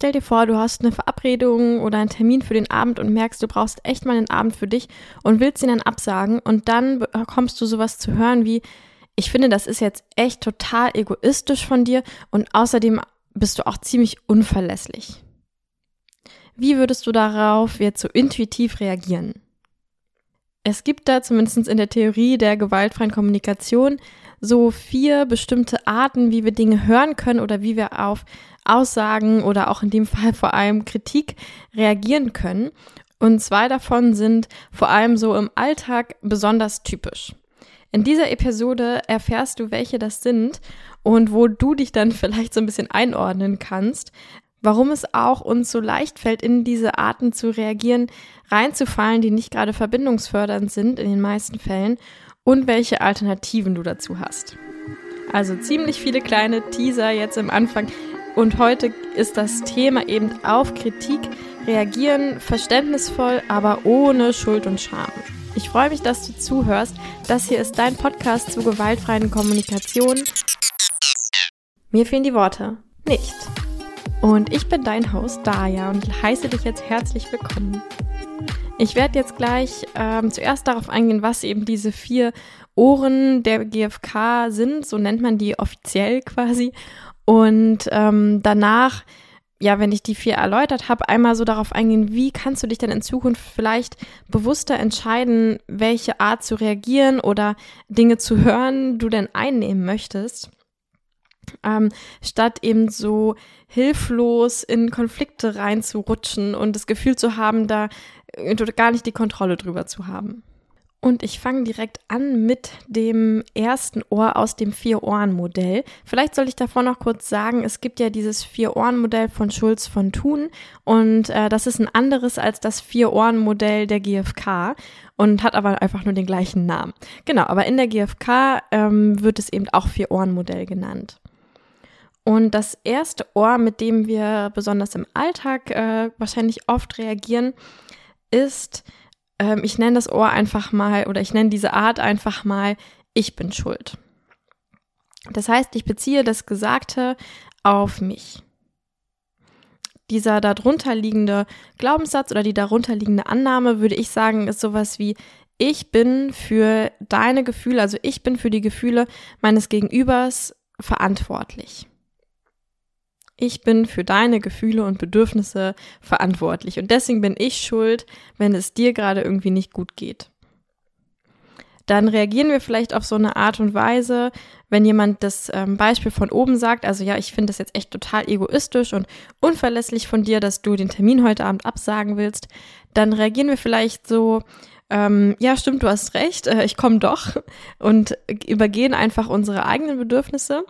Stell dir vor, du hast eine Verabredung oder einen Termin für den Abend und merkst, du brauchst echt mal einen Abend für dich und willst ihn dann absagen und dann bekommst du sowas zu hören wie, ich finde, das ist jetzt echt total egoistisch von dir und außerdem bist du auch ziemlich unverlässlich. Wie würdest du darauf jetzt so intuitiv reagieren? Es gibt da zumindest in der Theorie der gewaltfreien Kommunikation so vier bestimmte Arten, wie wir Dinge hören können oder wie wir auf Aussagen oder auch in dem Fall vor allem Kritik reagieren können. Und zwei davon sind vor allem so im Alltag besonders typisch. In dieser Episode erfährst du, welche das sind und wo du dich dann vielleicht so ein bisschen einordnen kannst, warum es auch uns so leicht fällt, in diese Arten zu reagieren, reinzufallen, die nicht gerade verbindungsfördernd sind in den meisten Fällen und welche Alternativen du dazu hast. Also ziemlich viele kleine Teaser jetzt im Anfang. Und heute ist das Thema eben auf Kritik reagieren, verständnisvoll, aber ohne Schuld und Scham. Ich freue mich, dass du zuhörst. Das hier ist dein Podcast zu gewaltfreien Kommunikation. Mir fehlen die Worte. Nicht. Und ich bin dein Host Daya und heiße dich jetzt herzlich willkommen. Ich werde jetzt gleich ähm, zuerst darauf eingehen, was eben diese vier Ohren der GfK sind, so nennt man die offiziell quasi. Und ähm, danach, ja, wenn ich die vier erläutert habe, einmal so darauf eingehen, wie kannst du dich denn in Zukunft vielleicht bewusster entscheiden, welche Art zu reagieren oder Dinge zu hören du denn einnehmen möchtest. Ähm, statt eben so hilflos in Konflikte reinzurutschen und das Gefühl zu haben, da gar nicht die Kontrolle drüber zu haben. Und ich fange direkt an mit dem ersten Ohr aus dem Vier-Ohren-Modell. Vielleicht soll ich davor noch kurz sagen, es gibt ja dieses Vier-Ohren-Modell von Schulz von Thun und äh, das ist ein anderes als das Vier-Ohren-Modell der GfK und hat aber einfach nur den gleichen Namen. Genau, aber in der GfK ähm, wird es eben auch Vier-Ohren-Modell genannt. Und das erste Ohr, mit dem wir besonders im Alltag äh, wahrscheinlich oft reagieren, ist, ähm, ich nenne das Ohr einfach mal oder ich nenne diese Art einfach mal, ich bin schuld. Das heißt, ich beziehe das Gesagte auf mich. Dieser darunter liegende Glaubenssatz oder die darunter liegende Annahme, würde ich sagen, ist sowas wie, ich bin für deine Gefühle, also ich bin für die Gefühle meines Gegenübers verantwortlich ich bin für deine Gefühle und Bedürfnisse verantwortlich. Und deswegen bin ich schuld, wenn es dir gerade irgendwie nicht gut geht. Dann reagieren wir vielleicht auf so eine Art und Weise, wenn jemand das ähm, Beispiel von oben sagt, also ja, ich finde das jetzt echt total egoistisch und unverlässlich von dir, dass du den Termin heute Abend absagen willst, dann reagieren wir vielleicht so, ähm, ja, stimmt, du hast recht, äh, ich komme doch und übergehen einfach unsere eigenen Bedürfnisse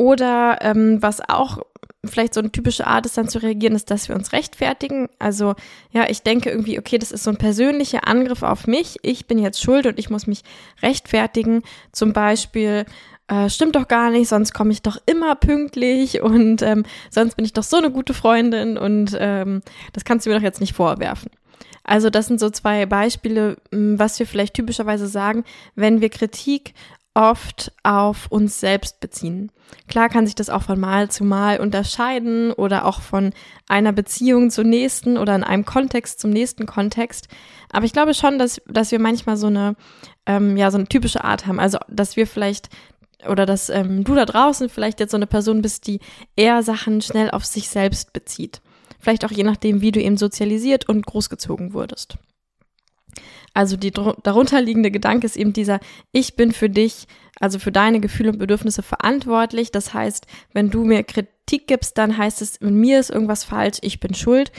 oder ähm, was auch vielleicht so eine typische Art ist, dann zu reagieren, ist, dass wir uns rechtfertigen. Also ja, ich denke irgendwie, okay, das ist so ein persönlicher Angriff auf mich. Ich bin jetzt schuld und ich muss mich rechtfertigen. Zum Beispiel, äh, stimmt doch gar nicht, sonst komme ich doch immer pünktlich und ähm, sonst bin ich doch so eine gute Freundin und ähm, das kannst du mir doch jetzt nicht vorwerfen. Also das sind so zwei Beispiele, was wir vielleicht typischerweise sagen, wenn wir Kritik oft auf uns selbst beziehen. Klar kann sich das auch von Mal zu Mal unterscheiden oder auch von einer Beziehung zur nächsten oder in einem Kontext zum nächsten Kontext. Aber ich glaube schon, dass, dass wir manchmal so eine, ähm, ja, so eine typische Art haben. Also, dass wir vielleicht oder dass ähm, du da draußen vielleicht jetzt so eine Person bist, die eher Sachen schnell auf sich selbst bezieht. Vielleicht auch je nachdem, wie du eben sozialisiert und großgezogen wurdest. Also die darunterliegende Gedanke ist eben dieser, ich bin für dich, also für deine Gefühle und Bedürfnisse verantwortlich. Das heißt, wenn du mir Kritik gibst, dann heißt es, mit mir ist irgendwas falsch, ich bin schuld.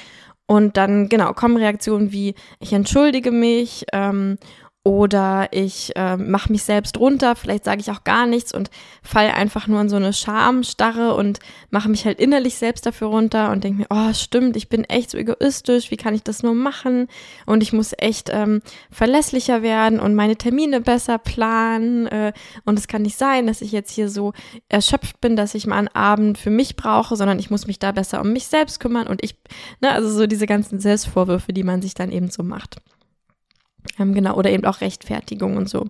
Und dann, genau, kommen Reaktionen wie, ich entschuldige mich ähm, oder ich äh, mache mich selbst runter, vielleicht sage ich auch gar nichts und falle einfach nur in so eine Schamstarre und mache mich halt innerlich selbst dafür runter und denke mir, oh stimmt, ich bin echt so egoistisch, wie kann ich das nur machen und ich muss echt ähm, verlässlicher werden und meine Termine besser planen äh, und es kann nicht sein, dass ich jetzt hier so erschöpft bin, dass ich mal einen Abend für mich brauche, sondern ich muss mich da besser um mich selbst kümmern und ich, ne, also so diese ganzen Selbstvorwürfe, die man sich dann eben so macht. Ähm, genau, oder eben auch Rechtfertigung und so.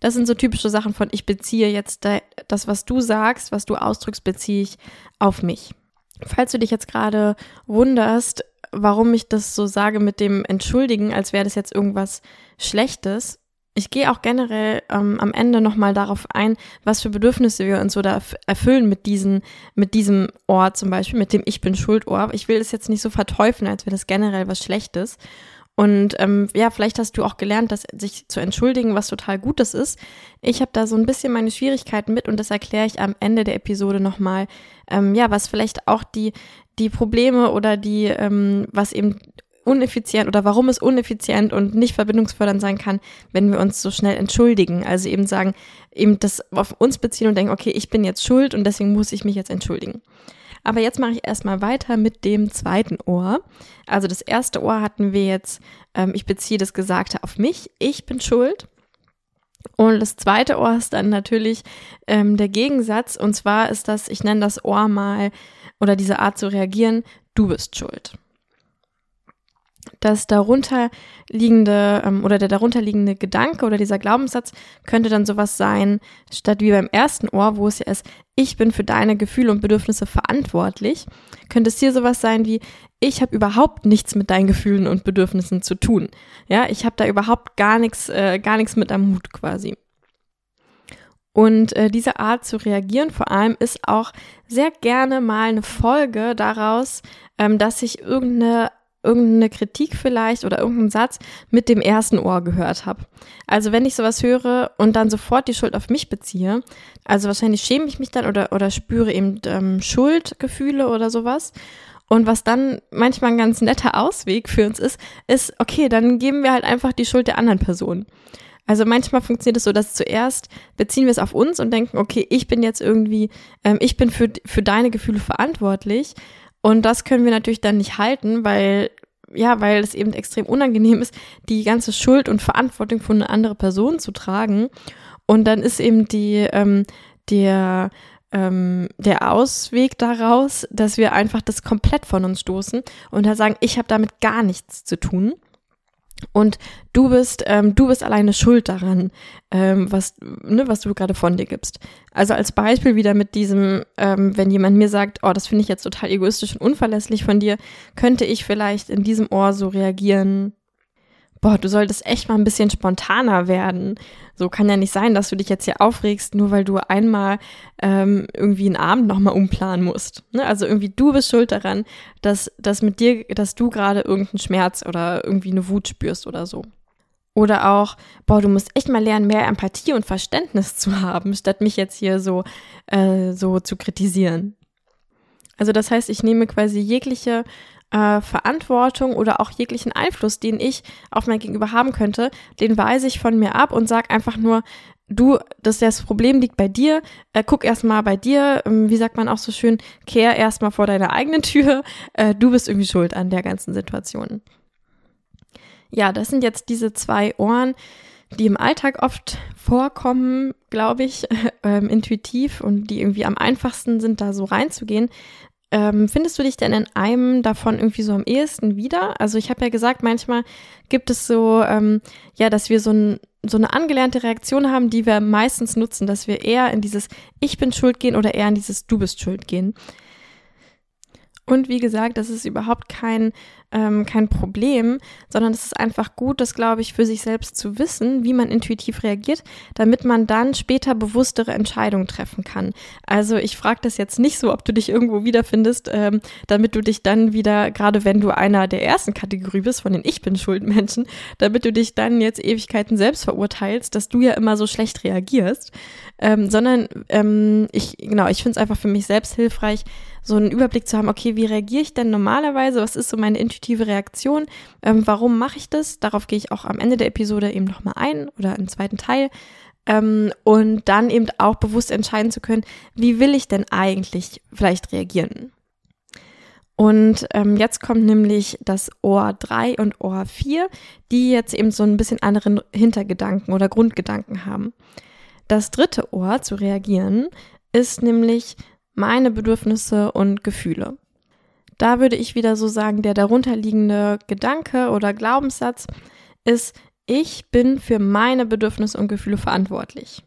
Das sind so typische Sachen von, ich beziehe jetzt das, was du sagst, was du ausdrückst, beziehe ich auf mich. Falls du dich jetzt gerade wunderst, warum ich das so sage mit dem Entschuldigen, als wäre das jetzt irgendwas Schlechtes, ich gehe auch generell ähm, am Ende nochmal darauf ein, was für Bedürfnisse wir uns so da erfüllen mit diesen, mit diesem Ohr zum Beispiel, mit dem Ich bin Schuldohr. Ich will das jetzt nicht so verteufeln, als wäre das generell was Schlechtes. Und ähm, ja, vielleicht hast du auch gelernt, dass sich zu entschuldigen, was total Gutes ist. Ich habe da so ein bisschen meine Schwierigkeiten mit und das erkläre ich am Ende der Episode nochmal. Ähm, ja, was vielleicht auch die, die Probleme oder die, ähm, was eben uneffizient oder warum es uneffizient und nicht verbindungsfördernd sein kann, wenn wir uns so schnell entschuldigen. Also eben sagen, eben das auf uns beziehen und denken, okay, ich bin jetzt schuld und deswegen muss ich mich jetzt entschuldigen. Aber jetzt mache ich erstmal weiter mit dem zweiten Ohr. Also das erste Ohr hatten wir jetzt, ähm, ich beziehe das Gesagte auf mich, ich bin schuld. Und das zweite Ohr ist dann natürlich ähm, der Gegensatz. Und zwar ist das, ich nenne das Ohr mal oder diese Art zu reagieren, du bist schuld das darunterliegende ähm, oder der darunterliegende Gedanke oder dieser Glaubenssatz könnte dann sowas sein, statt wie beim ersten Ohr, wo es ja ist, ich bin für deine Gefühle und Bedürfnisse verantwortlich, könnte es hier sowas sein wie, ich habe überhaupt nichts mit deinen Gefühlen und Bedürfnissen zu tun. Ja, ich habe da überhaupt gar nichts, äh, gar nichts mit am Mut quasi. Und äh, diese Art zu reagieren vor allem ist auch sehr gerne mal eine Folge daraus, ähm, dass ich irgendeine irgendeine Kritik vielleicht oder irgendeinen Satz mit dem ersten Ohr gehört habe. Also wenn ich sowas höre und dann sofort die Schuld auf mich beziehe, also wahrscheinlich schäme ich mich dann oder, oder spüre eben ähm, Schuldgefühle oder sowas. Und was dann manchmal ein ganz netter Ausweg für uns ist, ist, okay, dann geben wir halt einfach die Schuld der anderen Person. Also manchmal funktioniert es so, dass zuerst beziehen wir es auf uns und denken, okay, ich bin jetzt irgendwie, ähm, ich bin für, für deine Gefühle verantwortlich. Und das können wir natürlich dann nicht halten, weil ja, weil es eben extrem unangenehm ist, die ganze Schuld und Verantwortung von einer anderen Person zu tragen. Und dann ist eben die, ähm, der, ähm, der Ausweg daraus, dass wir einfach das komplett von uns stoßen und da sagen, ich habe damit gar nichts zu tun. Und du bist, ähm, du bist alleine schuld daran, ähm, was, ne, was du gerade von dir gibst. Also als Beispiel wieder mit diesem, ähm, wenn jemand mir sagt, oh, das finde ich jetzt total egoistisch und unverlässlich von dir, könnte ich vielleicht in diesem Ohr so reagieren, boah, du solltest echt mal ein bisschen spontaner werden. So kann ja nicht sein, dass du dich jetzt hier aufregst, nur weil du einmal ähm, irgendwie einen Abend nochmal umplanen musst. Ne? Also irgendwie du bist schuld daran, dass, dass mit dir, dass du gerade irgendeinen Schmerz oder irgendwie eine Wut spürst oder so. Oder auch, boah, du musst echt mal lernen, mehr Empathie und Verständnis zu haben, statt mich jetzt hier so, äh, so zu kritisieren. Also das heißt, ich nehme quasi jegliche äh, Verantwortung oder auch jeglichen Einfluss, den ich auf mein Gegenüber haben könnte, den weise ich von mir ab und sage einfach nur, du, dass das Problem liegt bei dir, äh, guck erstmal bei dir, ähm, wie sagt man auch so schön, kehr erstmal vor deiner eigenen Tür, äh, du bist irgendwie schuld an der ganzen Situation. Ja, das sind jetzt diese zwei Ohren, die im Alltag oft vorkommen, glaube ich, äh, intuitiv und die irgendwie am einfachsten sind, da so reinzugehen. Ähm, findest du dich denn in einem davon irgendwie so am ehesten wieder? Also ich habe ja gesagt, manchmal gibt es so, ähm, ja, dass wir so, ein, so eine angelernte Reaktion haben, die wir meistens nutzen, dass wir eher in dieses Ich bin schuld gehen oder eher in dieses Du bist schuld gehen. Und wie gesagt, das ist überhaupt kein ähm, kein Problem, sondern es ist einfach gut, das glaube ich, für sich selbst zu wissen, wie man intuitiv reagiert, damit man dann später bewusstere Entscheidungen treffen kann. Also ich frage das jetzt nicht so, ob du dich irgendwo wiederfindest, ähm, damit du dich dann wieder, gerade wenn du einer der ersten Kategorie bist, von den Ich bin Schuldmenschen, damit du dich dann jetzt Ewigkeiten selbst verurteilst, dass du ja immer so schlecht reagierst, ähm, sondern ähm, ich, genau, ich finde es einfach für mich selbst hilfreich, so einen Überblick zu haben, okay, wie reagiere ich denn normalerweise? Was ist so meine intuitive Reaktion? Ähm, warum mache ich das? Darauf gehe ich auch am Ende der Episode eben nochmal ein oder im zweiten Teil. Ähm, und dann eben auch bewusst entscheiden zu können, wie will ich denn eigentlich vielleicht reagieren? Und ähm, jetzt kommt nämlich das Ohr 3 und Ohr 4, die jetzt eben so ein bisschen anderen Hintergedanken oder Grundgedanken haben. Das dritte Ohr zu reagieren ist nämlich meine Bedürfnisse und Gefühle. Da würde ich wieder so sagen, der darunterliegende Gedanke oder Glaubenssatz ist, ich bin für meine Bedürfnisse und Gefühle verantwortlich.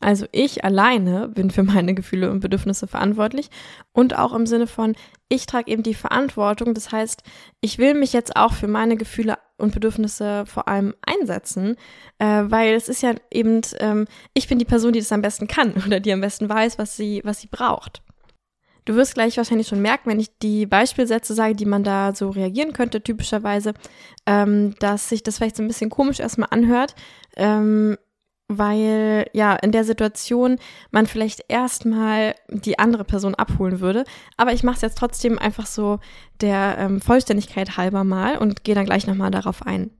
Also ich alleine bin für meine Gefühle und Bedürfnisse verantwortlich und auch im Sinne von, ich trage eben die Verantwortung. Das heißt, ich will mich jetzt auch für meine Gefühle und Bedürfnisse vor allem einsetzen, äh, weil es ist ja eben, ähm, ich bin die Person, die das am besten kann oder die am besten weiß, was sie, was sie braucht. Du wirst gleich wahrscheinlich schon merken, wenn ich die Beispielsätze sage, die man da so reagieren könnte, typischerweise, ähm, dass sich das vielleicht so ein bisschen komisch erstmal anhört. Ähm, weil ja in der Situation man vielleicht erstmal die andere Person abholen würde. Aber ich mache es jetzt trotzdem einfach so der ähm, Vollständigkeit halber mal und gehe dann gleich nochmal darauf ein.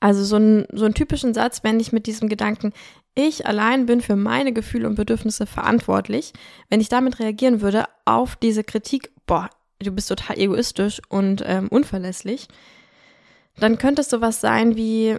Also so, ein, so einen typischen Satz, wenn ich mit diesem Gedanken, ich allein bin für meine Gefühle und Bedürfnisse verantwortlich, wenn ich damit reagieren würde auf diese Kritik, boah, du bist total egoistisch und ähm, unverlässlich, dann könnte es sowas sein wie,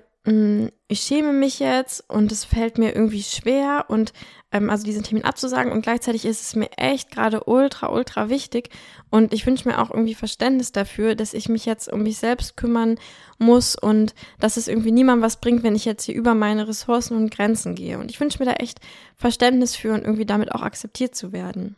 ich schäme mich jetzt und es fällt mir irgendwie schwer und ähm, also diesen Termin abzusagen und gleichzeitig ist es mir echt gerade ultra, ultra wichtig und ich wünsche mir auch irgendwie Verständnis dafür, dass ich mich jetzt um mich selbst kümmern muss und dass es irgendwie niemandem was bringt, wenn ich jetzt hier über meine Ressourcen und Grenzen gehe und ich wünsche mir da echt Verständnis für und irgendwie damit auch akzeptiert zu werden.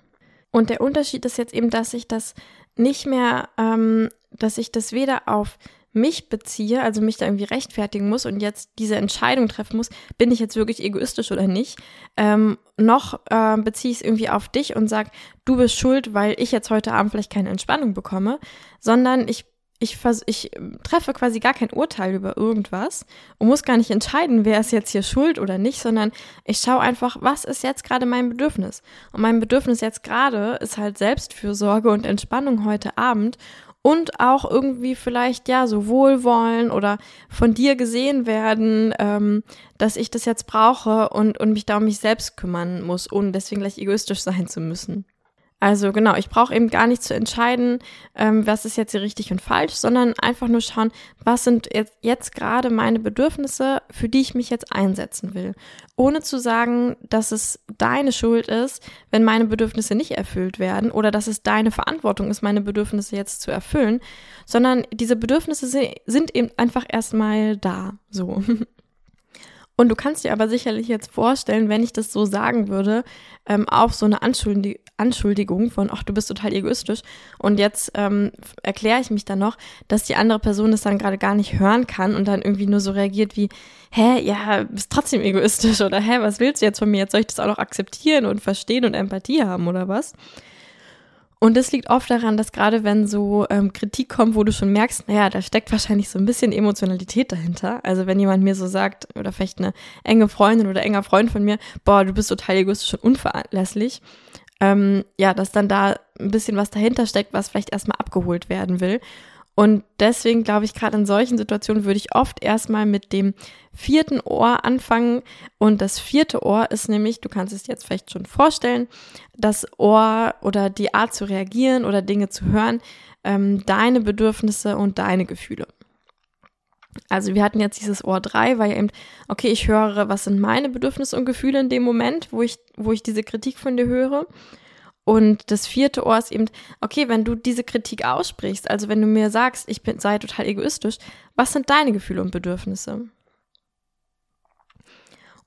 Und der Unterschied ist jetzt eben, dass ich das nicht mehr, ähm, dass ich das weder auf mich beziehe, also mich da irgendwie rechtfertigen muss und jetzt diese Entscheidung treffen muss, bin ich jetzt wirklich egoistisch oder nicht, ähm, noch äh, beziehe ich es irgendwie auf dich und sag, du bist schuld, weil ich jetzt heute Abend vielleicht keine Entspannung bekomme, sondern ich ich, ich treffe quasi gar kein Urteil über irgendwas und muss gar nicht entscheiden, wer ist jetzt hier schuld oder nicht, sondern ich schaue einfach, was ist jetzt gerade mein Bedürfnis. Und mein Bedürfnis jetzt gerade ist halt Selbstfürsorge und Entspannung heute Abend und auch irgendwie vielleicht ja so wohlwollen oder von dir gesehen werden, ähm, dass ich das jetzt brauche und, und mich da um mich selbst kümmern muss, ohne deswegen gleich egoistisch sein zu müssen. Also genau, ich brauche eben gar nicht zu entscheiden, ähm, was ist jetzt hier richtig und falsch, sondern einfach nur schauen, was sind jetzt, jetzt gerade meine Bedürfnisse, für die ich mich jetzt einsetzen will. Ohne zu sagen, dass es deine Schuld ist, wenn meine Bedürfnisse nicht erfüllt werden oder dass es deine Verantwortung ist, meine Bedürfnisse jetzt zu erfüllen, sondern diese Bedürfnisse sind eben einfach erstmal da. So. Und du kannst dir aber sicherlich jetzt vorstellen, wenn ich das so sagen würde, ähm, auf so eine Anschuldi Anschuldigung von, ach, du bist total egoistisch. Und jetzt ähm, erkläre ich mich dann noch, dass die andere Person das dann gerade gar nicht hören kann und dann irgendwie nur so reagiert wie, hä, ja, bist trotzdem egoistisch oder hä, was willst du jetzt von mir? Jetzt soll ich das auch noch akzeptieren und verstehen und Empathie haben oder was? Und das liegt oft daran, dass gerade wenn so ähm, Kritik kommt, wo du schon merkst, naja, da steckt wahrscheinlich so ein bisschen Emotionalität dahinter. Also wenn jemand mir so sagt, oder vielleicht eine enge Freundin oder enger Freund von mir, boah, du bist total egoistisch und unverlässlich, ähm, ja, dass dann da ein bisschen was dahinter steckt, was vielleicht erstmal abgeholt werden will. Und deswegen glaube ich, gerade in solchen Situationen würde ich oft erstmal mit dem vierten Ohr anfangen. Und das vierte Ohr ist nämlich, du kannst es jetzt vielleicht schon vorstellen, das Ohr oder die Art zu reagieren oder Dinge zu hören, ähm, deine Bedürfnisse und deine Gefühle. Also wir hatten jetzt dieses Ohr 3, weil ja eben, okay, ich höre, was sind meine Bedürfnisse und Gefühle in dem Moment, wo ich, wo ich diese Kritik von dir höre. Und das vierte Ohr ist eben, okay, wenn du diese Kritik aussprichst, also wenn du mir sagst, ich bin, sei total egoistisch, was sind deine Gefühle und Bedürfnisse?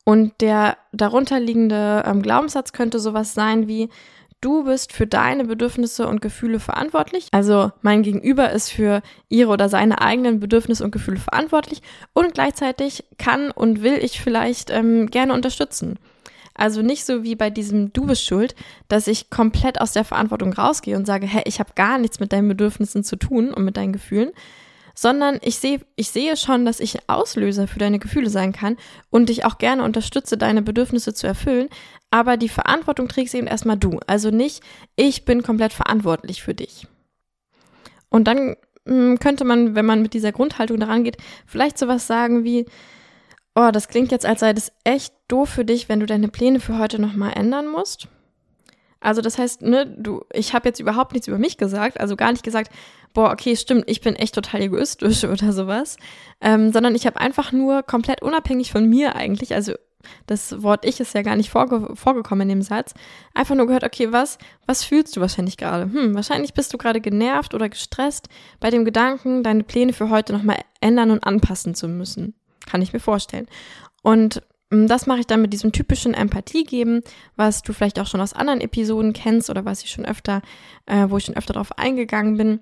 Und der darunterliegende ähm, Glaubenssatz könnte sowas sein wie, du bist für deine Bedürfnisse und Gefühle verantwortlich. Also mein Gegenüber ist für ihre oder seine eigenen Bedürfnisse und Gefühle verantwortlich und gleichzeitig kann und will ich vielleicht ähm, gerne unterstützen. Also nicht so wie bei diesem Du bist schuld, dass ich komplett aus der Verantwortung rausgehe und sage, hey, ich habe gar nichts mit deinen Bedürfnissen zu tun und mit deinen Gefühlen, sondern ich sehe, ich sehe schon, dass ich Auslöser für deine Gefühle sein kann und dich auch gerne unterstütze, deine Bedürfnisse zu erfüllen. Aber die Verantwortung trägst eben erstmal du. Also nicht, ich bin komplett verantwortlich für dich. Und dann hm, könnte man, wenn man mit dieser Grundhaltung daran geht, vielleicht sowas sagen wie, oh, das klingt jetzt, als sei das echt doof für dich, wenn du deine Pläne für heute nochmal ändern musst. Also das heißt, ne, du, ich habe jetzt überhaupt nichts über mich gesagt, also gar nicht gesagt, boah, okay, stimmt, ich bin echt total egoistisch oder sowas, ähm, sondern ich habe einfach nur komplett unabhängig von mir eigentlich, also das Wort ich ist ja gar nicht vorge vorgekommen in dem Satz, einfach nur gehört, okay, was, was fühlst du wahrscheinlich gerade? Hm, wahrscheinlich bist du gerade genervt oder gestresst bei dem Gedanken, deine Pläne für heute nochmal ändern und anpassen zu müssen. Kann ich mir vorstellen. Und Mm, das mache ich dann mit diesem typischen Empathie geben, was du vielleicht auch schon aus anderen Episoden kennst oder was ich schon öfter, äh, wo ich schon öfter darauf eingegangen bin,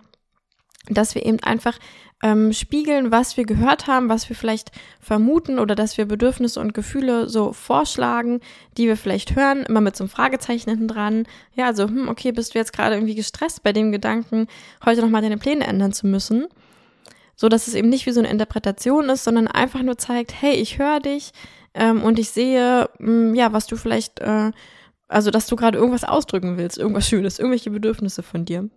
dass wir eben einfach ähm, spiegeln, was wir gehört haben, was wir vielleicht vermuten oder dass wir Bedürfnisse und Gefühle so vorschlagen, die wir vielleicht hören, immer mit so einem Fragezeichen hinten dran. Ja, also, hm, okay, bist du jetzt gerade irgendwie gestresst bei dem Gedanken, heute nochmal deine Pläne ändern zu müssen? So dass es eben nicht wie so eine Interpretation ist, sondern einfach nur zeigt, hey, ich höre dich, ähm, und ich sehe, mh, mm, ja, was du vielleicht, äh, also dass du gerade irgendwas ausdrücken willst, irgendwas Schönes, irgendwelche Bedürfnisse von dir.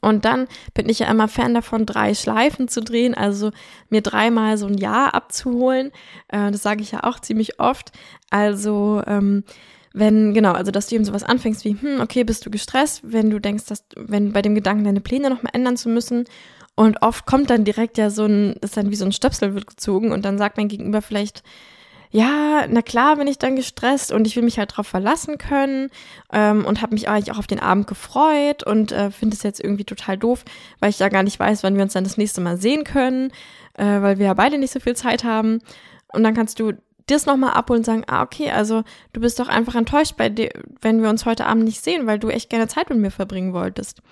Und dann bin ich ja immer Fan davon, drei Schleifen zu drehen, also mir dreimal so ein Ja abzuholen. Äh, das sage ich ja auch ziemlich oft. Also ähm, wenn, genau, also dass du eben sowas anfängst wie, hm, okay, bist du gestresst, wenn du denkst, dass, wenn bei dem Gedanken deine Pläne nochmal ändern zu müssen und oft kommt dann direkt ja so ein, ist dann wie so ein Stöpsel wird gezogen und dann sagt mein Gegenüber vielleicht, ja, na klar bin ich dann gestresst und ich will mich halt drauf verlassen können ähm, und habe mich eigentlich auch auf den Abend gefreut und äh, finde es jetzt irgendwie total doof, weil ich ja gar nicht weiß, wann wir uns dann das nächste Mal sehen können, äh, weil wir ja beide nicht so viel Zeit haben. Und dann kannst du das nochmal abholen und sagen, ah, okay, also du bist doch einfach enttäuscht bei dir, wenn wir uns heute Abend nicht sehen, weil du echt gerne Zeit mit mir verbringen wolltest.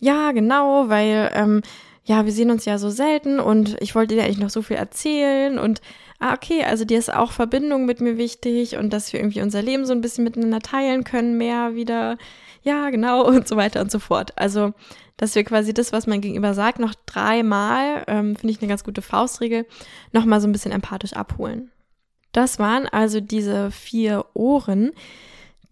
Ja, genau, weil ähm, ja, wir sehen uns ja so selten und ich wollte dir eigentlich noch so viel erzählen und ah, okay, also dir ist auch Verbindung mit mir wichtig und dass wir irgendwie unser Leben so ein bisschen miteinander teilen können, mehr wieder, ja, genau und so weiter und so fort. Also, dass wir quasi das, was mein Gegenüber sagt, noch dreimal, ähm, finde ich eine ganz gute Faustregel, nochmal so ein bisschen empathisch abholen. Das waren also diese vier Ohren.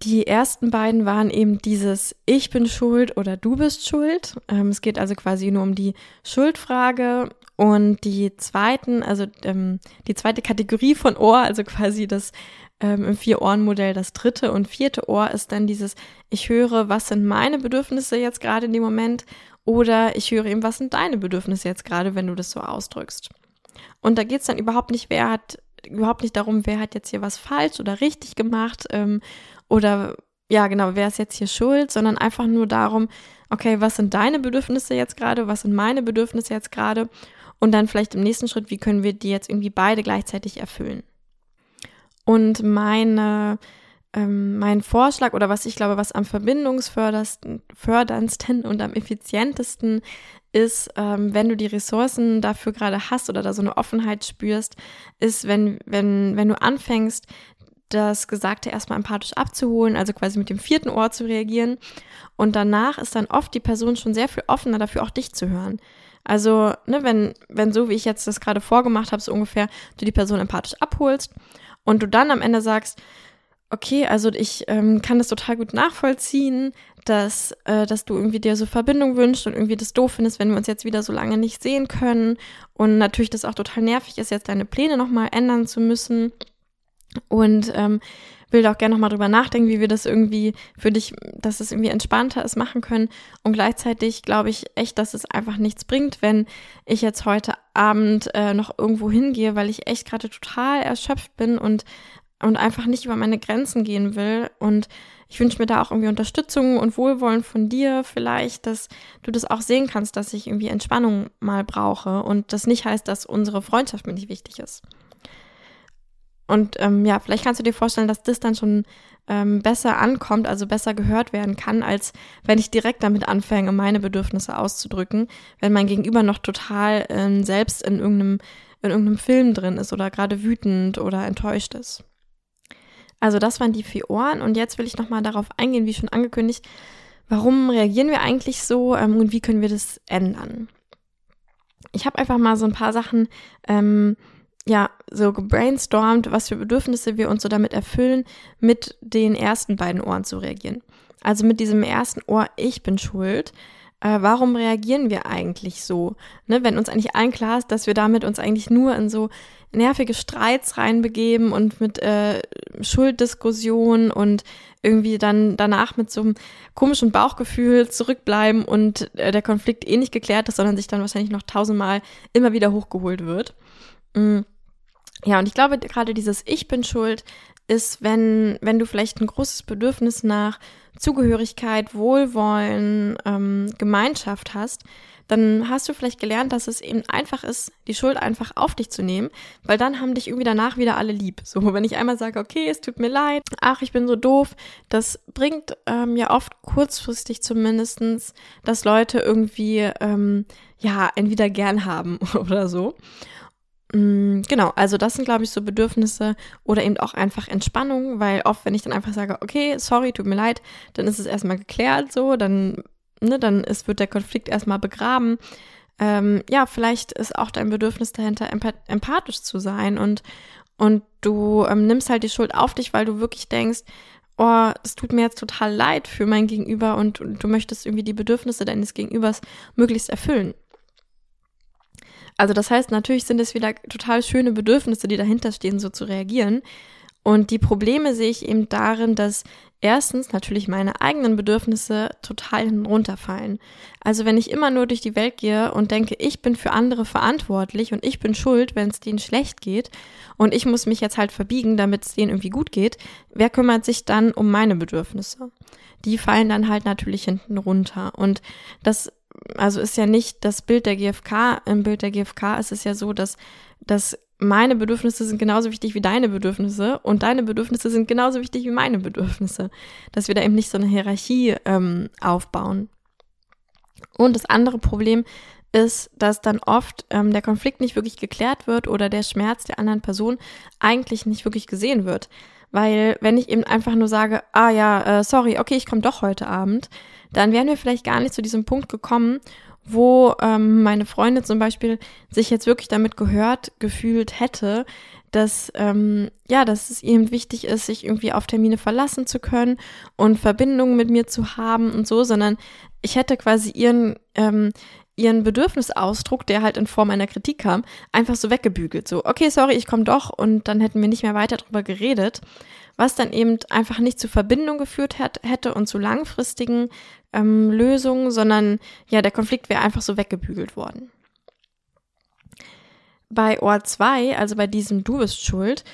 Die ersten beiden waren eben dieses Ich bin schuld oder du bist schuld. Ähm, es geht also quasi nur um die Schuldfrage. Und die zweiten, also ähm, die zweite Kategorie von Ohr, also quasi das ähm, im Vier-Ohren-Modell das dritte und vierte Ohr ist dann dieses Ich höre, was sind meine Bedürfnisse jetzt gerade in dem Moment oder ich höre eben, was sind deine Bedürfnisse jetzt gerade, wenn du das so ausdrückst. Und da geht es dann überhaupt nicht, wer hat überhaupt nicht darum, wer hat jetzt hier was falsch oder richtig gemacht ähm, oder ja, genau, wer ist jetzt hier schuld, sondern einfach nur darum, okay, was sind deine Bedürfnisse jetzt gerade, was sind meine Bedürfnisse jetzt gerade und dann vielleicht im nächsten Schritt, wie können wir die jetzt irgendwie beide gleichzeitig erfüllen. Und meine, ähm, mein Vorschlag oder was ich glaube, was am verbindungsförderndsten und am effizientesten ist, ähm, wenn du die Ressourcen dafür gerade hast oder da so eine Offenheit spürst, ist, wenn, wenn, wenn du anfängst, das Gesagte erstmal empathisch abzuholen, also quasi mit dem vierten Ohr zu reagieren. Und danach ist dann oft die Person schon sehr viel offener dafür, auch dich zu hören. Also, ne, wenn, wenn so wie ich jetzt das gerade vorgemacht habe, so ungefähr, du die Person empathisch abholst und du dann am Ende sagst, okay, also ich ähm, kann das total gut nachvollziehen, dass, äh, dass du irgendwie dir so Verbindung wünschst und irgendwie das doof findest, wenn wir uns jetzt wieder so lange nicht sehen können. Und natürlich das auch total nervig ist, jetzt deine Pläne nochmal ändern zu müssen. Und ähm, will auch gerne nochmal drüber nachdenken, wie wir das irgendwie für dich, dass es irgendwie entspannter ist, machen können. Und gleichzeitig glaube ich echt, dass es einfach nichts bringt, wenn ich jetzt heute Abend äh, noch irgendwo hingehe, weil ich echt gerade total erschöpft bin und, und einfach nicht über meine Grenzen gehen will. Und ich wünsche mir da auch irgendwie Unterstützung und Wohlwollen von dir vielleicht, dass du das auch sehen kannst, dass ich irgendwie Entspannung mal brauche und das nicht heißt, dass unsere Freundschaft mir nicht wichtig ist. Und ähm, ja, vielleicht kannst du dir vorstellen, dass das dann schon ähm, besser ankommt, also besser gehört werden kann, als wenn ich direkt damit anfange, meine Bedürfnisse auszudrücken, wenn mein Gegenüber noch total ähm, selbst in irgendeinem, in irgendeinem Film drin ist oder gerade wütend oder enttäuscht ist. Also das waren die vier Ohren und jetzt will ich nochmal darauf eingehen, wie schon angekündigt, warum reagieren wir eigentlich so ähm, und wie können wir das ändern. Ich habe einfach mal so ein paar Sachen ähm, ja, so gebrainstormt, was für Bedürfnisse wir uns so damit erfüllen, mit den ersten beiden Ohren zu reagieren. Also mit diesem ersten Ohr, ich bin schuld. Äh, warum reagieren wir eigentlich so? Ne, wenn uns eigentlich allen klar ist, dass wir damit uns eigentlich nur in so nervige Streits reinbegeben und mit äh, Schulddiskussionen und irgendwie dann danach mit so einem komischen Bauchgefühl zurückbleiben und äh, der Konflikt eh nicht geklärt ist, sondern sich dann wahrscheinlich noch tausendmal immer wieder hochgeholt wird. Mm. Ja, und ich glaube, gerade dieses Ich bin schuld ist, wenn, wenn du vielleicht ein großes Bedürfnis nach Zugehörigkeit, Wohlwollen, ähm, Gemeinschaft hast, dann hast du vielleicht gelernt, dass es eben einfach ist, die Schuld einfach auf dich zu nehmen, weil dann haben dich irgendwie danach wieder alle lieb. So, wenn ich einmal sage, okay, es tut mir leid, ach, ich bin so doof, das bringt ähm, ja oft kurzfristig zumindestens, dass Leute irgendwie, ähm, ja, entweder gern haben oder so. Mm, genau, also das sind, glaube ich, so Bedürfnisse oder eben auch einfach Entspannung, weil oft, wenn ich dann einfach sage, okay, sorry, tut mir leid, dann ist es erstmal geklärt so, dann, ne, dann ist, wird der Konflikt erstmal begraben. Ähm, ja, vielleicht ist auch dein Bedürfnis dahinter, empath empathisch zu sein und, und du ähm, nimmst halt die Schuld auf dich, weil du wirklich denkst, oh, es tut mir jetzt total leid für mein Gegenüber und, und du möchtest irgendwie die Bedürfnisse deines Gegenübers möglichst erfüllen. Also das heißt, natürlich sind es wieder total schöne Bedürfnisse, die dahinter stehen, so zu reagieren. Und die Probleme sehe ich eben darin, dass erstens natürlich meine eigenen Bedürfnisse total runterfallen. Also wenn ich immer nur durch die Welt gehe und denke, ich bin für andere verantwortlich und ich bin schuld, wenn es denen schlecht geht und ich muss mich jetzt halt verbiegen, damit es denen irgendwie gut geht, wer kümmert sich dann um meine Bedürfnisse? Die fallen dann halt natürlich hinten runter. Und das also ist ja nicht das Bild der GfK. Im Bild der GfK ist es ja so, dass, dass meine Bedürfnisse sind genauso wichtig wie deine Bedürfnisse und deine Bedürfnisse sind genauso wichtig wie meine Bedürfnisse. Dass wir da eben nicht so eine Hierarchie ähm, aufbauen. Und das andere Problem ist, dass dann oft ähm, der Konflikt nicht wirklich geklärt wird oder der Schmerz der anderen Person eigentlich nicht wirklich gesehen wird. Weil wenn ich eben einfach nur sage, ah ja, äh, sorry, okay, ich komme doch heute Abend, dann wären wir vielleicht gar nicht zu diesem Punkt gekommen, wo ähm, meine Freundin zum Beispiel sich jetzt wirklich damit gehört gefühlt hätte, dass ähm, ja, dass es ihm wichtig ist, sich irgendwie auf Termine verlassen zu können und Verbindungen mit mir zu haben und so, sondern ich hätte quasi ihren ähm, ihren Bedürfnisausdruck, der halt in Form einer Kritik kam, einfach so weggebügelt. So, okay, sorry, ich komme doch und dann hätten wir nicht mehr weiter drüber geredet, was dann eben einfach nicht zu Verbindung geführt hat, hätte und zu langfristigen ähm, Lösung, sondern ja, der Konflikt wäre einfach so weggebügelt worden. Bei Ohr 2, also bei diesem Du bist schuld,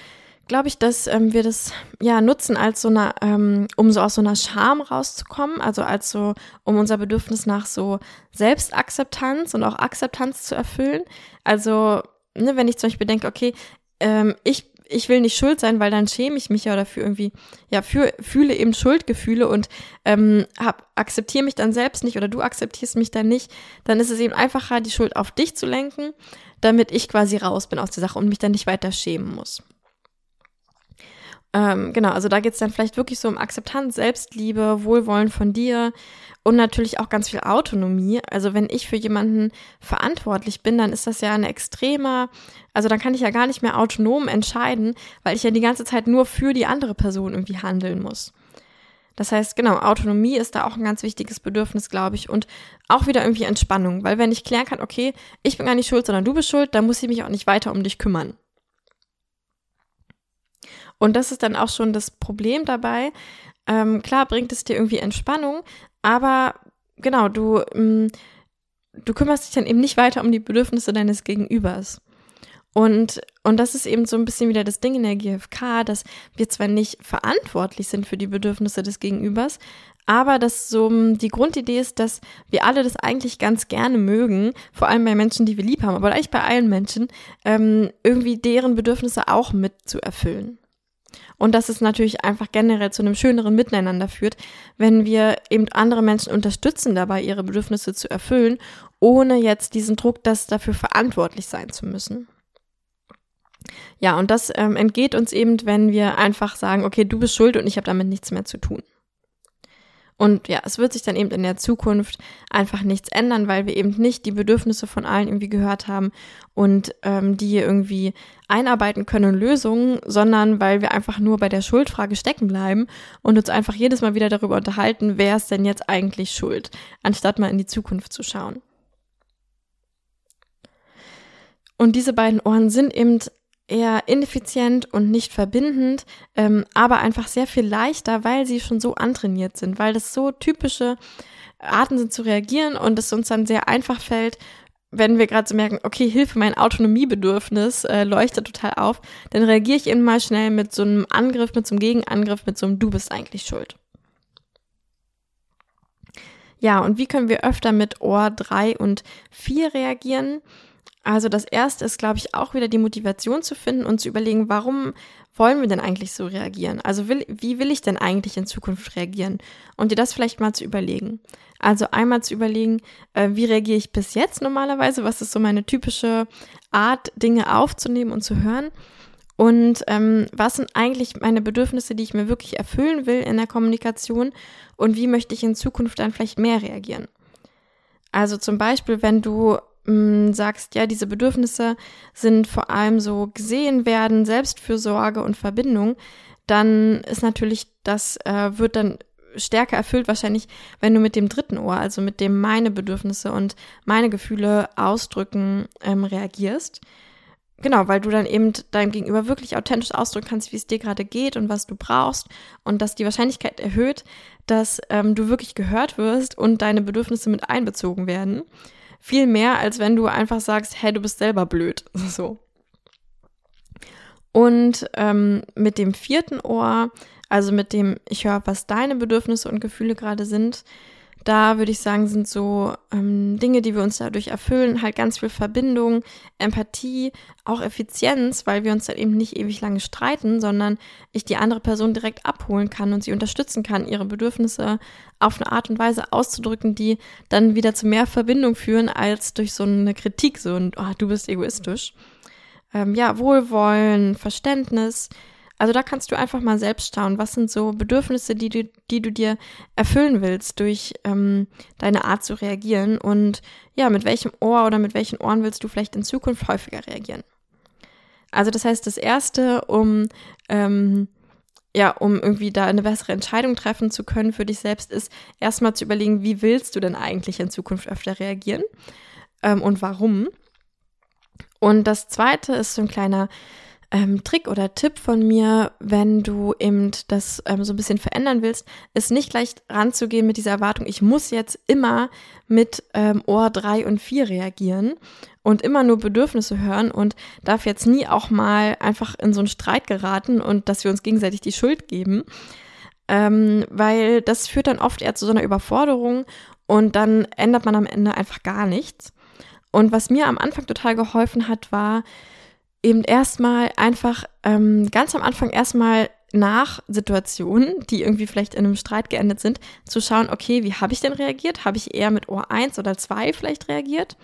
glaube ich, dass ähm, wir das ja nutzen als so eine, ähm, um so aus so einer Scham rauszukommen, also als so, um unser Bedürfnis nach so Selbstakzeptanz und auch Akzeptanz zu erfüllen. Also, ne, wenn ich zum Beispiel denke, okay, ähm, ich ich will nicht schuld sein, weil dann schäme ich mich ja dafür irgendwie, ja, für, fühle eben Schuldgefühle und ähm, hab, akzeptiere mich dann selbst nicht oder du akzeptierst mich dann nicht, dann ist es eben einfacher, die Schuld auf dich zu lenken, damit ich quasi raus bin aus der Sache und mich dann nicht weiter schämen muss. Ähm, genau, also da geht es dann vielleicht wirklich so um Akzeptanz, Selbstliebe, Wohlwollen von dir und natürlich auch ganz viel Autonomie. Also wenn ich für jemanden verantwortlich bin, dann ist das ja ein extremer, also dann kann ich ja gar nicht mehr autonom entscheiden, weil ich ja die ganze Zeit nur für die andere Person irgendwie handeln muss. Das heißt, genau, Autonomie ist da auch ein ganz wichtiges Bedürfnis, glaube ich. Und auch wieder irgendwie Entspannung. Weil wenn ich klären kann, okay, ich bin gar nicht schuld, sondern du bist schuld, dann muss ich mich auch nicht weiter um dich kümmern. Und das ist dann auch schon das Problem dabei. Ähm, klar bringt es dir irgendwie Entspannung, aber genau, du, ähm, du kümmerst dich dann eben nicht weiter um die Bedürfnisse deines Gegenübers. Und, und das ist eben so ein bisschen wieder das Ding in der GfK, dass wir zwar nicht verantwortlich sind für die Bedürfnisse des Gegenübers, aber dass so ähm, die Grundidee ist, dass wir alle das eigentlich ganz gerne mögen, vor allem bei Menschen, die wir lieb haben, aber eigentlich bei allen Menschen, ähm, irgendwie deren Bedürfnisse auch mit zu erfüllen. Und dass es natürlich einfach generell zu einem schöneren Miteinander führt, wenn wir eben andere Menschen unterstützen dabei, ihre Bedürfnisse zu erfüllen, ohne jetzt diesen Druck, das dafür verantwortlich sein zu müssen. Ja, und das ähm, entgeht uns eben, wenn wir einfach sagen, okay, du bist schuld und ich habe damit nichts mehr zu tun. Und ja, es wird sich dann eben in der Zukunft einfach nichts ändern, weil wir eben nicht die Bedürfnisse von allen irgendwie gehört haben und ähm, die irgendwie einarbeiten können in Lösungen, sondern weil wir einfach nur bei der Schuldfrage stecken bleiben und uns einfach jedes Mal wieder darüber unterhalten, wer ist denn jetzt eigentlich schuld, anstatt mal in die Zukunft zu schauen. Und diese beiden Ohren sind eben eher ineffizient und nicht verbindend, ähm, aber einfach sehr viel leichter, weil sie schon so antrainiert sind, weil das so typische Arten sind zu reagieren und es uns dann sehr einfach fällt, wenn wir gerade so merken, okay, Hilfe, mein Autonomiebedürfnis äh, leuchtet total auf, dann reagiere ich eben mal schnell mit so einem Angriff, mit so einem Gegenangriff, mit so einem Du bist eigentlich schuld. Ja, und wie können wir öfter mit Ohr 3 und 4 reagieren? Also das erste ist, glaube ich, auch wieder die Motivation zu finden und zu überlegen, warum wollen wir denn eigentlich so reagieren? Also will, wie will ich denn eigentlich in Zukunft reagieren? Und dir das vielleicht mal zu überlegen. Also einmal zu überlegen, äh, wie reagiere ich bis jetzt normalerweise? Was ist so meine typische Art, Dinge aufzunehmen und zu hören? Und ähm, was sind eigentlich meine Bedürfnisse, die ich mir wirklich erfüllen will in der Kommunikation? Und wie möchte ich in Zukunft dann vielleicht mehr reagieren? Also zum Beispiel, wenn du mh, sagst, ja, diese Bedürfnisse sind vor allem so gesehen werden, Selbstfürsorge und Verbindung, dann ist natürlich, das äh, wird dann stärker erfüllt wahrscheinlich, wenn du mit dem dritten Ohr, also mit dem meine Bedürfnisse und meine Gefühle ausdrücken, ähm, reagierst. Genau, weil du dann eben deinem Gegenüber wirklich authentisch ausdrücken kannst, wie es dir gerade geht und was du brauchst und dass die Wahrscheinlichkeit erhöht, dass ähm, du wirklich gehört wirst und deine Bedürfnisse mit einbezogen werden. Viel mehr, als wenn du einfach sagst, hey, du bist selber blöd. So. Und ähm, mit dem vierten Ohr, also mit dem, ich höre, was deine Bedürfnisse und Gefühle gerade sind, da würde ich sagen, sind so ähm, Dinge, die wir uns dadurch erfüllen, halt ganz viel Verbindung, Empathie, auch Effizienz, weil wir uns dann eben nicht ewig lange streiten, sondern ich die andere Person direkt abholen kann und sie unterstützen kann, ihre Bedürfnisse auf eine Art und Weise auszudrücken, die dann wieder zu mehr Verbindung führen, als durch so eine Kritik, so ein, oh, du bist egoistisch. Ähm, ja, Wohlwollen, Verständnis, also da kannst du einfach mal selbst schauen, was sind so Bedürfnisse, die du, die du dir erfüllen willst durch ähm, deine Art zu reagieren und ja, mit welchem Ohr oder mit welchen Ohren willst du vielleicht in Zukunft häufiger reagieren. Also das heißt, das Erste, um ähm, ja, um irgendwie da eine bessere Entscheidung treffen zu können für dich selbst, ist erstmal zu überlegen, wie willst du denn eigentlich in Zukunft öfter reagieren ähm, und warum. Und das Zweite ist so ein kleiner ähm, Trick oder Tipp von mir, wenn du eben das ähm, so ein bisschen verändern willst, ist nicht gleich ranzugehen mit dieser Erwartung, ich muss jetzt immer mit ähm, Ohr 3 und 4 reagieren und immer nur Bedürfnisse hören und darf jetzt nie auch mal einfach in so einen Streit geraten und dass wir uns gegenseitig die Schuld geben. Ähm, weil das führt dann oft eher zu so einer Überforderung und dann ändert man am Ende einfach gar nichts. Und was mir am Anfang total geholfen hat, war, eben erstmal einfach ähm, ganz am Anfang erstmal nach Situationen, die irgendwie vielleicht in einem Streit geendet sind, zu schauen, okay, wie habe ich denn reagiert? Habe ich eher mit Ohr 1 oder 2 vielleicht reagiert?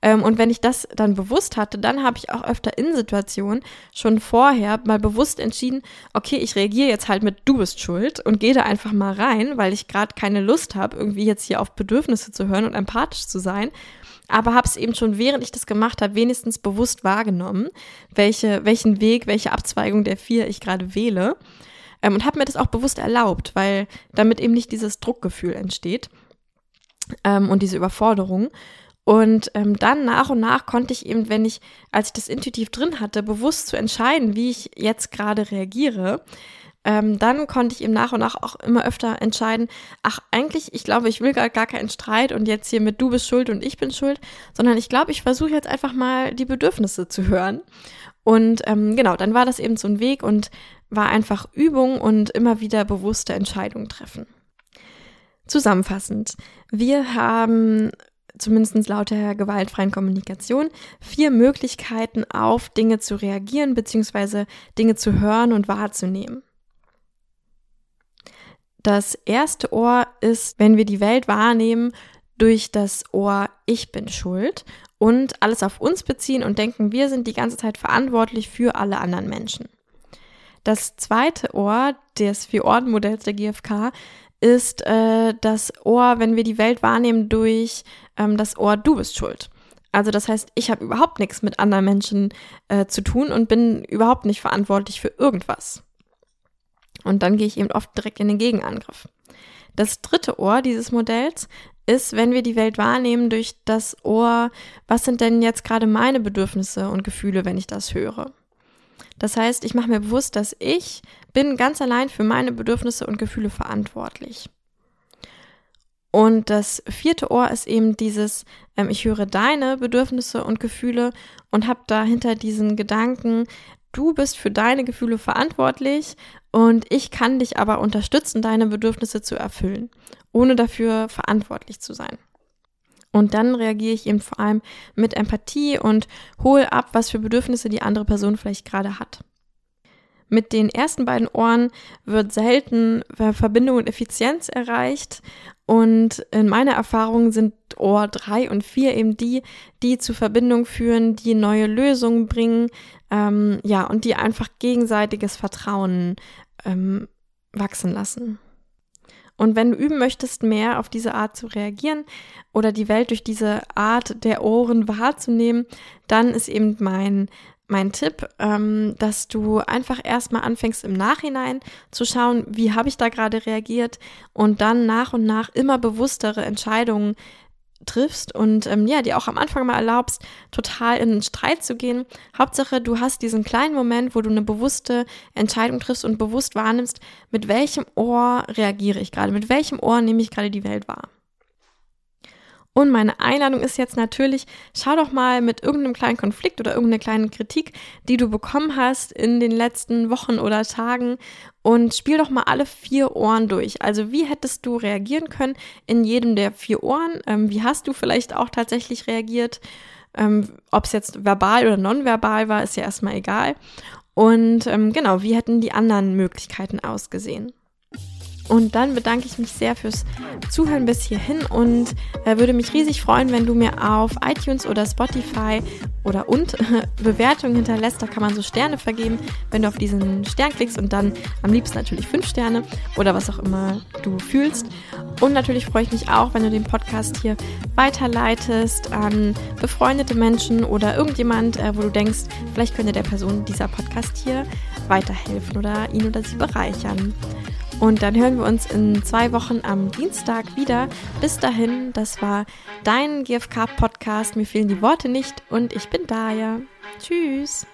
Ähm, und wenn ich das dann bewusst hatte, dann habe ich auch öfter in Situationen schon vorher mal bewusst entschieden, okay, ich reagiere jetzt halt mit du bist schuld und gehe da einfach mal rein, weil ich gerade keine Lust habe, irgendwie jetzt hier auf Bedürfnisse zu hören und empathisch zu sein aber habe es eben schon, während ich das gemacht habe, wenigstens bewusst wahrgenommen, welche, welchen Weg, welche Abzweigung der vier ich gerade wähle. Ähm, und habe mir das auch bewusst erlaubt, weil damit eben nicht dieses Druckgefühl entsteht ähm, und diese Überforderung. Und ähm, dann nach und nach konnte ich eben, wenn ich, als ich das intuitiv drin hatte, bewusst zu entscheiden, wie ich jetzt gerade reagiere, ähm, dann konnte ich eben nach und nach auch immer öfter entscheiden, ach eigentlich, ich glaube, ich will gar, gar keinen Streit und jetzt hier mit du bist schuld und ich bin schuld, sondern ich glaube, ich versuche jetzt einfach mal die Bedürfnisse zu hören. Und ähm, genau, dann war das eben so ein Weg und war einfach Übung und immer wieder bewusste Entscheidungen treffen. Zusammenfassend, wir haben zumindest laut der gewaltfreien Kommunikation, vier Möglichkeiten auf Dinge zu reagieren bzw. Dinge zu hören und wahrzunehmen. Das erste Ohr ist, wenn wir die Welt wahrnehmen, durch das Ohr Ich bin schuld und alles auf uns beziehen und denken, wir sind die ganze Zeit verantwortlich für alle anderen Menschen. Das zweite Ohr des Vier-Orden-Modells der GfK ist äh, das Ohr, wenn wir die Welt wahrnehmen, durch ähm, das Ohr Du bist schuld. Also das heißt, ich habe überhaupt nichts mit anderen Menschen äh, zu tun und bin überhaupt nicht verantwortlich für irgendwas. Und dann gehe ich eben oft direkt in den Gegenangriff. Das dritte Ohr dieses Modells ist, wenn wir die Welt wahrnehmen durch das Ohr, was sind denn jetzt gerade meine Bedürfnisse und Gefühle, wenn ich das höre. Das heißt, ich mache mir bewusst, dass ich bin ganz allein für meine Bedürfnisse und Gefühle verantwortlich. Und das vierte Ohr ist eben dieses, ähm, ich höre deine Bedürfnisse und Gefühle und habe dahinter diesen Gedanken, du bist für deine Gefühle verantwortlich und ich kann dich aber unterstützen, deine Bedürfnisse zu erfüllen, ohne dafür verantwortlich zu sein. Und dann reagiere ich eben vor allem mit Empathie und hole ab, was für Bedürfnisse die andere Person vielleicht gerade hat. Mit den ersten beiden Ohren wird selten Verbindung und Effizienz erreicht. Und in meiner Erfahrung sind Ohr drei und vier eben die, die zu Verbindung führen, die neue Lösungen bringen, ähm, ja, und die einfach gegenseitiges Vertrauen ähm, wachsen lassen. Und wenn du üben möchtest, mehr auf diese Art zu reagieren oder die Welt durch diese Art der Ohren wahrzunehmen, dann ist eben mein mein Tipp, ähm, dass du einfach erstmal anfängst im Nachhinein zu schauen, wie habe ich da gerade reagiert und dann nach und nach immer bewusstere Entscheidungen triffst und ähm, ja, dir auch am Anfang mal erlaubst, total in einen Streit zu gehen. Hauptsache, du hast diesen kleinen Moment, wo du eine bewusste Entscheidung triffst und bewusst wahrnimmst, mit welchem Ohr reagiere ich gerade, mit welchem Ohr nehme ich gerade die Welt wahr. Und meine Einladung ist jetzt natürlich, schau doch mal mit irgendeinem kleinen Konflikt oder irgendeiner kleinen Kritik, die du bekommen hast in den letzten Wochen oder Tagen und spiel doch mal alle vier Ohren durch. Also wie hättest du reagieren können in jedem der vier Ohren? Ähm, wie hast du vielleicht auch tatsächlich reagiert? Ähm, Ob es jetzt verbal oder nonverbal war, ist ja erstmal egal. Und ähm, genau, wie hätten die anderen Möglichkeiten ausgesehen? Und dann bedanke ich mich sehr fürs Zuhören bis hierhin und äh, würde mich riesig freuen, wenn du mir auf iTunes oder Spotify oder und Bewertungen hinterlässt. Da kann man so Sterne vergeben, wenn du auf diesen Stern klickst und dann am liebsten natürlich fünf Sterne oder was auch immer du fühlst. Und natürlich freue ich mich auch, wenn du den Podcast hier weiterleitest an befreundete Menschen oder irgendjemand, äh, wo du denkst, vielleicht könnte der Person dieser Podcast hier weiterhelfen oder ihn oder sie bereichern. Und dann hören wir uns in zwei Wochen am Dienstag wieder. Bis dahin, das war dein GFK-Podcast. Mir fehlen die Worte nicht und ich bin Daya. Tschüss.